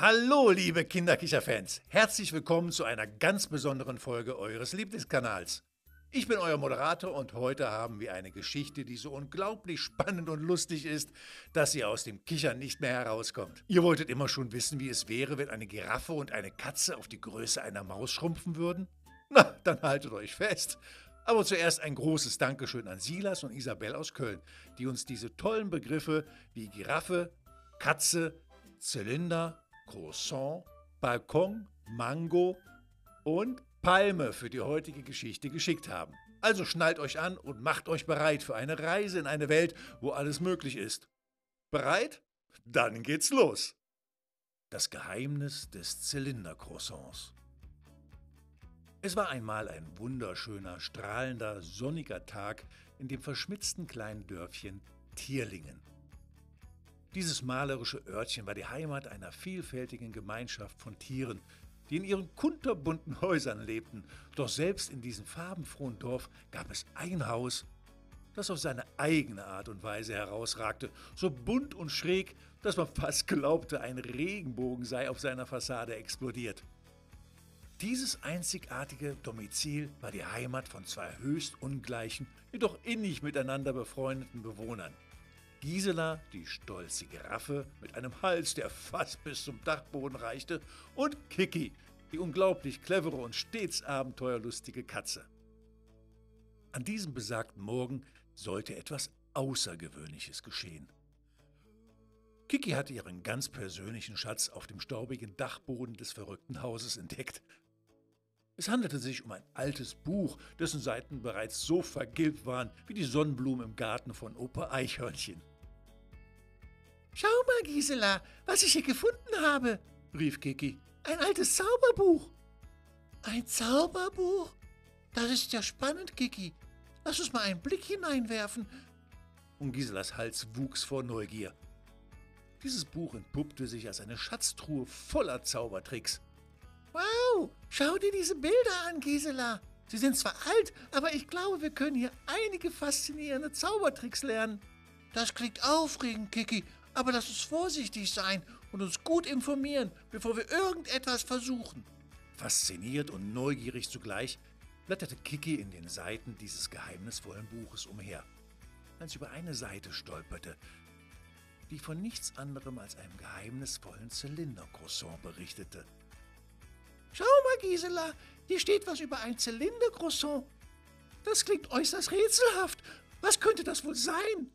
Hallo, liebe Kinderkicher-Fans. Herzlich willkommen zu einer ganz besonderen Folge eures Lieblingskanals. Ich bin euer Moderator und heute haben wir eine Geschichte, die so unglaublich spannend und lustig ist, dass ihr aus dem Kichern nicht mehr herauskommt. Ihr wolltet immer schon wissen, wie es wäre, wenn eine Giraffe und eine Katze auf die Größe einer Maus schrumpfen würden? Na, dann haltet euch fest. Aber zuerst ein großes Dankeschön an Silas und Isabel aus Köln, die uns diese tollen Begriffe wie Giraffe, Katze, Zylinder, Croissant, Balkon, Mango und Palme für die heutige Geschichte geschickt haben. Also schnallt euch an und macht euch bereit für eine Reise in eine Welt, wo alles möglich ist. Bereit? Dann geht's los. Das Geheimnis des Zylindercroissants. Es war einmal ein wunderschöner, strahlender, sonniger Tag in dem verschmitzten kleinen Dörfchen Tierlingen. Dieses malerische Örtchen war die Heimat einer vielfältigen Gemeinschaft von Tieren, die in ihren kunterbunten Häusern lebten. Doch selbst in diesem farbenfrohen Dorf gab es ein Haus, das auf seine eigene Art und Weise herausragte, so bunt und schräg, dass man fast glaubte, ein Regenbogen sei auf seiner Fassade explodiert. Dieses einzigartige Domizil war die Heimat von zwei höchst ungleichen, jedoch innig miteinander befreundeten Bewohnern. Gisela, die stolze Giraffe mit einem Hals, der fast bis zum Dachboden reichte, und Kiki, die unglaublich clevere und stets abenteuerlustige Katze. An diesem besagten Morgen sollte etwas Außergewöhnliches geschehen. Kiki hatte ihren ganz persönlichen Schatz auf dem staubigen Dachboden des verrückten Hauses entdeckt. Es handelte sich um ein altes Buch, dessen Seiten bereits so vergilbt waren wie die Sonnenblumen im Garten von Opa Eichhörnchen. Schau mal, Gisela, was ich hier gefunden habe, rief Kiki. Ein altes Zauberbuch. Ein Zauberbuch? Das ist ja spannend, Kiki. Lass uns mal einen Blick hineinwerfen. Und Giselas Hals wuchs vor Neugier. Dieses Buch entpuppte sich als eine Schatztruhe voller Zaubertricks. Wow, schau dir diese Bilder an, Gisela. Sie sind zwar alt, aber ich glaube, wir können hier einige faszinierende Zaubertricks lernen. Das klingt aufregend, Kiki, aber lass uns vorsichtig sein und uns gut informieren, bevor wir irgendetwas versuchen. Fasziniert und neugierig zugleich blätterte Kiki in den Seiten dieses geheimnisvollen Buches umher, als über eine Seite stolperte, die von nichts anderem als einem geheimnisvollen Zylindercroissant berichtete. Schau mal, Gisela, hier steht was über ein Zylindercroissant. Das klingt äußerst rätselhaft. Was könnte das wohl sein?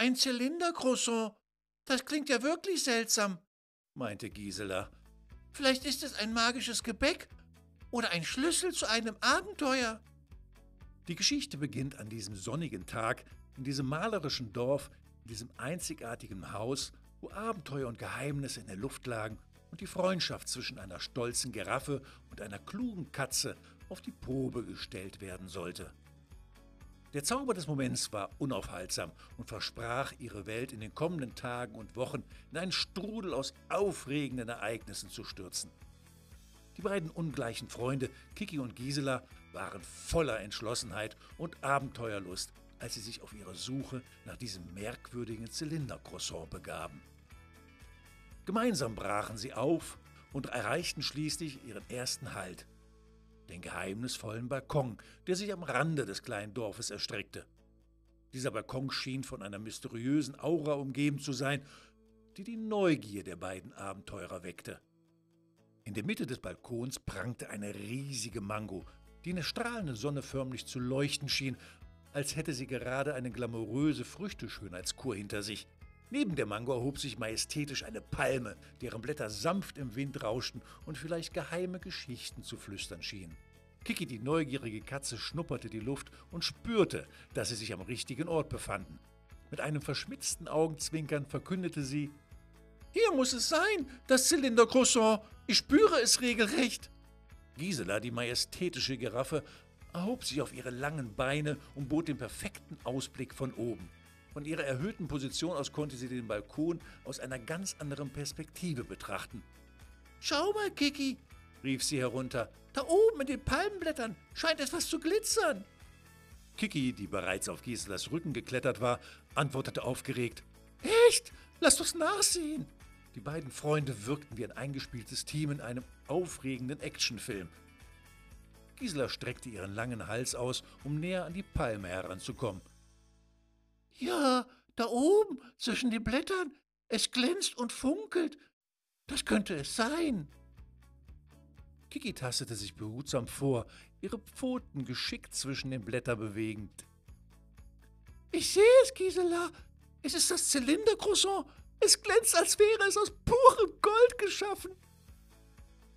Ein Zylindercroissant. Das klingt ja wirklich seltsam, meinte Gisela. Vielleicht ist es ein magisches Gebäck oder ein Schlüssel zu einem Abenteuer. Die Geschichte beginnt an diesem sonnigen Tag, in diesem malerischen Dorf, in diesem einzigartigen Haus, wo Abenteuer und Geheimnisse in der Luft lagen und die Freundschaft zwischen einer stolzen Giraffe und einer klugen Katze auf die Probe gestellt werden sollte. Der Zauber des Moments war unaufhaltsam und versprach, ihre Welt in den kommenden Tagen und Wochen in einen Strudel aus aufregenden Ereignissen zu stürzen. Die beiden ungleichen Freunde, Kiki und Gisela, waren voller Entschlossenheit und Abenteuerlust, als sie sich auf ihre Suche nach diesem merkwürdigen Zylindercroissant begaben. Gemeinsam brachen sie auf und erreichten schließlich ihren ersten Halt, den geheimnisvollen Balkon, der sich am Rande des kleinen Dorfes erstreckte. Dieser Balkon schien von einer mysteriösen Aura umgeben zu sein, die die Neugier der beiden Abenteurer weckte. In der Mitte des Balkons prangte eine riesige Mango, die in der strahlenden Sonne förmlich zu leuchten schien, als hätte sie gerade eine glamouröse Früchteschönheitskur hinter sich. Neben der Mango erhob sich majestätisch eine Palme, deren Blätter sanft im Wind rauschten und vielleicht geheime Geschichten zu flüstern schienen. Kiki, die neugierige Katze, schnupperte die Luft und spürte, dass sie sich am richtigen Ort befanden. Mit einem verschmitzten Augenzwinkern verkündete sie: Hier muss es sein, das Zylindercroissant. Ich spüre es regelrecht. Gisela, die majestätische Giraffe, erhob sich auf ihre langen Beine und bot den perfekten Ausblick von oben. Von ihrer erhöhten Position aus konnte sie den Balkon aus einer ganz anderen Perspektive betrachten. Schau mal, Kiki, rief sie herunter. Da oben in den Palmenblättern scheint etwas zu glitzern. Kiki, die bereits auf Giselas Rücken geklettert war, antwortete aufgeregt. Echt? Lass uns nachsehen. Die beiden Freunde wirkten wie ein eingespieltes Team in einem aufregenden Actionfilm. Gisela streckte ihren langen Hals aus, um näher an die Palme heranzukommen. Ja, da oben, zwischen den Blättern. Es glänzt und funkelt. Das könnte es sein. Kiki tastete sich behutsam vor, ihre Pfoten geschickt zwischen den Blättern bewegend. Ich sehe es, Gisela. Es ist das Zylindercroissant. Es glänzt, als wäre es aus purem Gold geschaffen.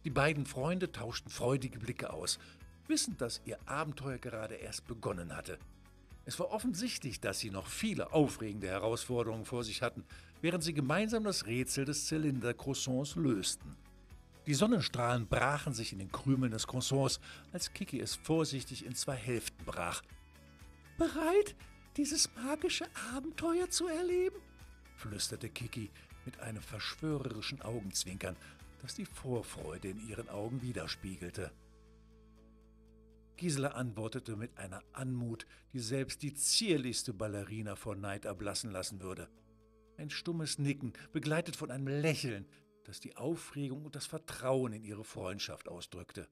Die beiden Freunde tauschten freudige Blicke aus, wissend, dass ihr Abenteuer gerade erst begonnen hatte. Es war offensichtlich, dass sie noch viele aufregende Herausforderungen vor sich hatten, während sie gemeinsam das Rätsel des Zylinder-Croissants lösten. Die Sonnenstrahlen brachen sich in den Krümeln des Croissants, als Kiki es vorsichtig in zwei Hälften brach. Bereit, dieses magische Abenteuer zu erleben? flüsterte Kiki mit einem verschwörerischen Augenzwinkern, das die Vorfreude in ihren Augen widerspiegelte. Gisela antwortete mit einer Anmut, die selbst die zierlichste Ballerina vor Neid erblassen lassen würde. Ein stummes Nicken, begleitet von einem Lächeln, das die Aufregung und das Vertrauen in ihre Freundschaft ausdrückte.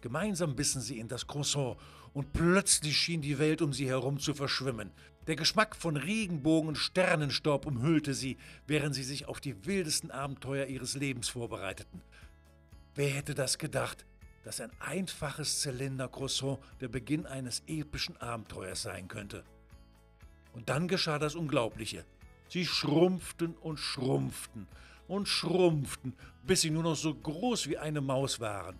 Gemeinsam bissen sie in das Croissant und plötzlich schien die Welt um sie herum zu verschwimmen. Der Geschmack von Regenbogen und Sternenstaub umhüllte sie, während sie sich auf die wildesten Abenteuer ihres Lebens vorbereiteten. Wer hätte das gedacht, dass ein einfaches Zylinder-Croissant der Beginn eines epischen Abenteuers sein könnte? Und dann geschah das Unglaubliche. Sie schrumpften und schrumpften und schrumpften, bis sie nur noch so groß wie eine Maus waren.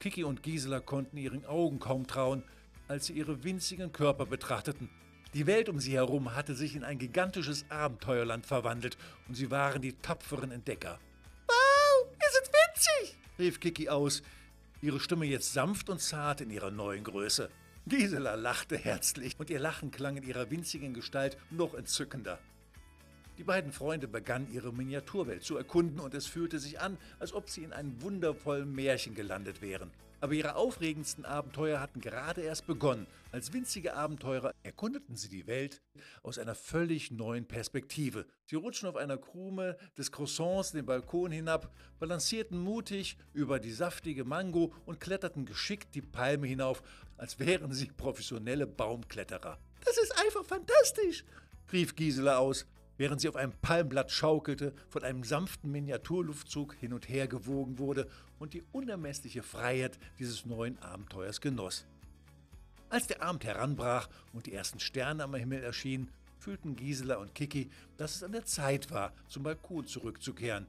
Kiki und Gisela konnten ihren Augen kaum trauen, als sie ihre winzigen Körper betrachteten. Die Welt um sie herum hatte sich in ein gigantisches Abenteuerland verwandelt und sie waren die tapferen Entdecker. Wow, ihr seid winzig! rief Kiki aus, ihre Stimme jetzt sanft und zart in ihrer neuen Größe. Gisela lachte herzlich und ihr Lachen klang in ihrer winzigen Gestalt noch entzückender. Die beiden Freunde begannen ihre Miniaturwelt zu erkunden und es fühlte sich an, als ob sie in einem wundervollen Märchen gelandet wären. Aber ihre aufregendsten Abenteuer hatten gerade erst begonnen. Als winzige Abenteurer erkundeten sie die Welt aus einer völlig neuen Perspektive. Sie rutschten auf einer Krume des Croissants den Balkon hinab, balancierten mutig über die saftige Mango und kletterten geschickt die Palme hinauf, als wären sie professionelle Baumkletterer. Das ist einfach fantastisch, rief Gisela aus während sie auf einem Palmblatt schaukelte, von einem sanften Miniaturluftzug hin und her gewogen wurde und die unermessliche Freiheit dieses neuen Abenteuers genoss. Als der Abend heranbrach und die ersten Sterne am Himmel erschienen, fühlten Gisela und Kiki, dass es an der Zeit war, zum Balkon zurückzukehren.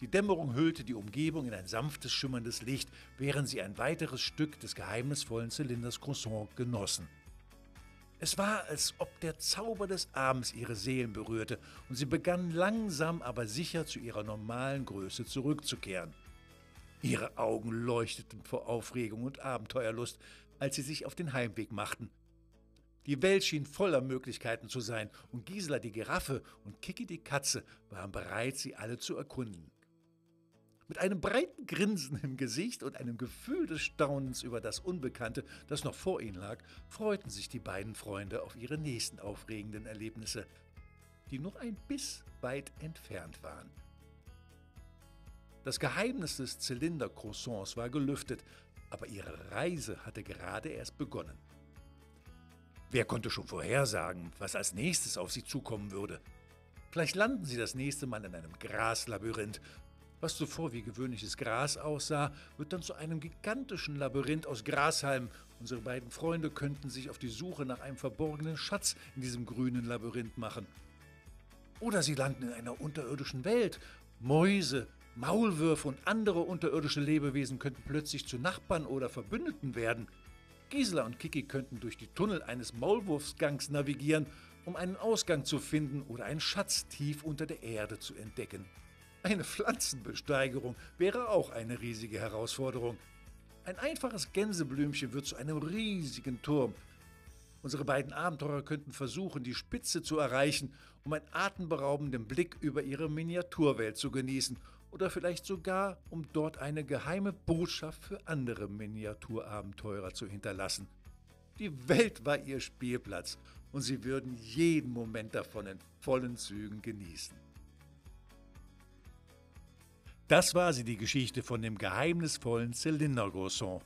Die Dämmerung hüllte die Umgebung in ein sanftes, schimmerndes Licht, während sie ein weiteres Stück des geheimnisvollen Zylinders Croissant genossen. Es war, als ob der Zauber des Abends ihre Seelen berührte und sie begannen langsam aber sicher zu ihrer normalen Größe zurückzukehren. Ihre Augen leuchteten vor Aufregung und Abenteuerlust, als sie sich auf den Heimweg machten. Die Welt schien voller Möglichkeiten zu sein, und Gisela die Giraffe und Kiki die Katze waren bereit, sie alle zu erkunden. Mit einem breiten Grinsen im Gesicht und einem Gefühl des Staunens über das Unbekannte, das noch vor ihnen lag, freuten sich die beiden Freunde auf ihre nächsten aufregenden Erlebnisse, die nur ein Biss weit entfernt waren. Das Geheimnis des Zylinder-Croissants war gelüftet, aber ihre Reise hatte gerade erst begonnen. Wer konnte schon vorhersagen, was als nächstes auf sie zukommen würde? Vielleicht landen sie das nächste Mal in einem Graslabyrinth was zuvor wie gewöhnliches Gras aussah, wird dann zu einem gigantischen Labyrinth aus Grashalmen. Unsere beiden Freunde könnten sich auf die Suche nach einem verborgenen Schatz in diesem grünen Labyrinth machen. Oder sie landen in einer unterirdischen Welt. Mäuse, Maulwürfe und andere unterirdische Lebewesen könnten plötzlich zu Nachbarn oder Verbündeten werden. Gisela und Kiki könnten durch die Tunnel eines Maulwurfsgangs navigieren, um einen Ausgang zu finden oder einen Schatz tief unter der Erde zu entdecken. Eine Pflanzenbesteigerung wäre auch eine riesige Herausforderung. Ein einfaches Gänseblümchen wird zu einem riesigen Turm. Unsere beiden Abenteurer könnten versuchen, die Spitze zu erreichen, um einen atemberaubenden Blick über ihre Miniaturwelt zu genießen oder vielleicht sogar, um dort eine geheime Botschaft für andere Miniaturabenteurer zu hinterlassen. Die Welt war ihr Spielplatz und sie würden jeden Moment davon in vollen Zügen genießen. Das war sie, die Geschichte von dem geheimnisvollen Zylindergroßon.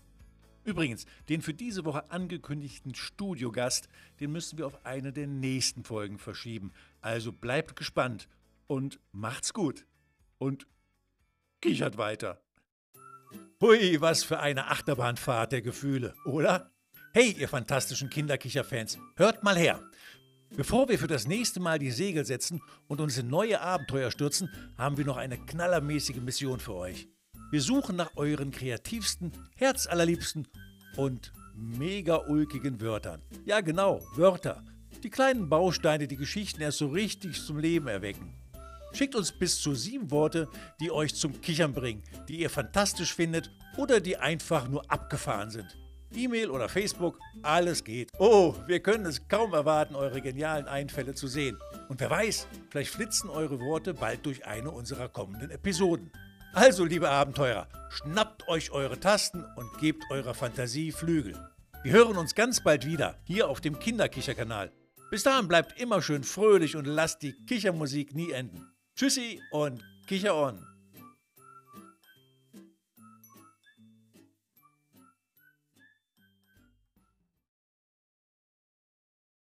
Übrigens, den für diese Woche angekündigten Studiogast, den müssen wir auf eine der nächsten Folgen verschieben. Also bleibt gespannt und macht's gut. Und kichert weiter. Hui, was für eine Achterbahnfahrt der Gefühle, oder? Hey, ihr fantastischen Kinderkicherfans, hört mal her. Bevor wir für das nächste Mal die Segel setzen und uns in neue Abenteuer stürzen, haben wir noch eine knallermäßige Mission für euch. Wir suchen nach euren kreativsten, herzallerliebsten und mega ulkigen Wörtern. Ja genau, Wörter. Die kleinen Bausteine, die Geschichten erst so richtig zum Leben erwecken. Schickt uns bis zu sieben Worte, die euch zum Kichern bringen, die ihr fantastisch findet oder die einfach nur abgefahren sind. E-Mail oder Facebook, alles geht. Oh, wir können es kaum erwarten, eure genialen Einfälle zu sehen. Und wer weiß, vielleicht flitzen eure Worte bald durch eine unserer kommenden Episoden. Also, liebe Abenteurer, schnappt euch eure Tasten und gebt eurer Fantasie Flügel. Wir hören uns ganz bald wieder hier auf dem Kinderkicherkanal. Bis dahin bleibt immer schön fröhlich und lasst die Kichermusik nie enden. Tschüssi und Kicher on!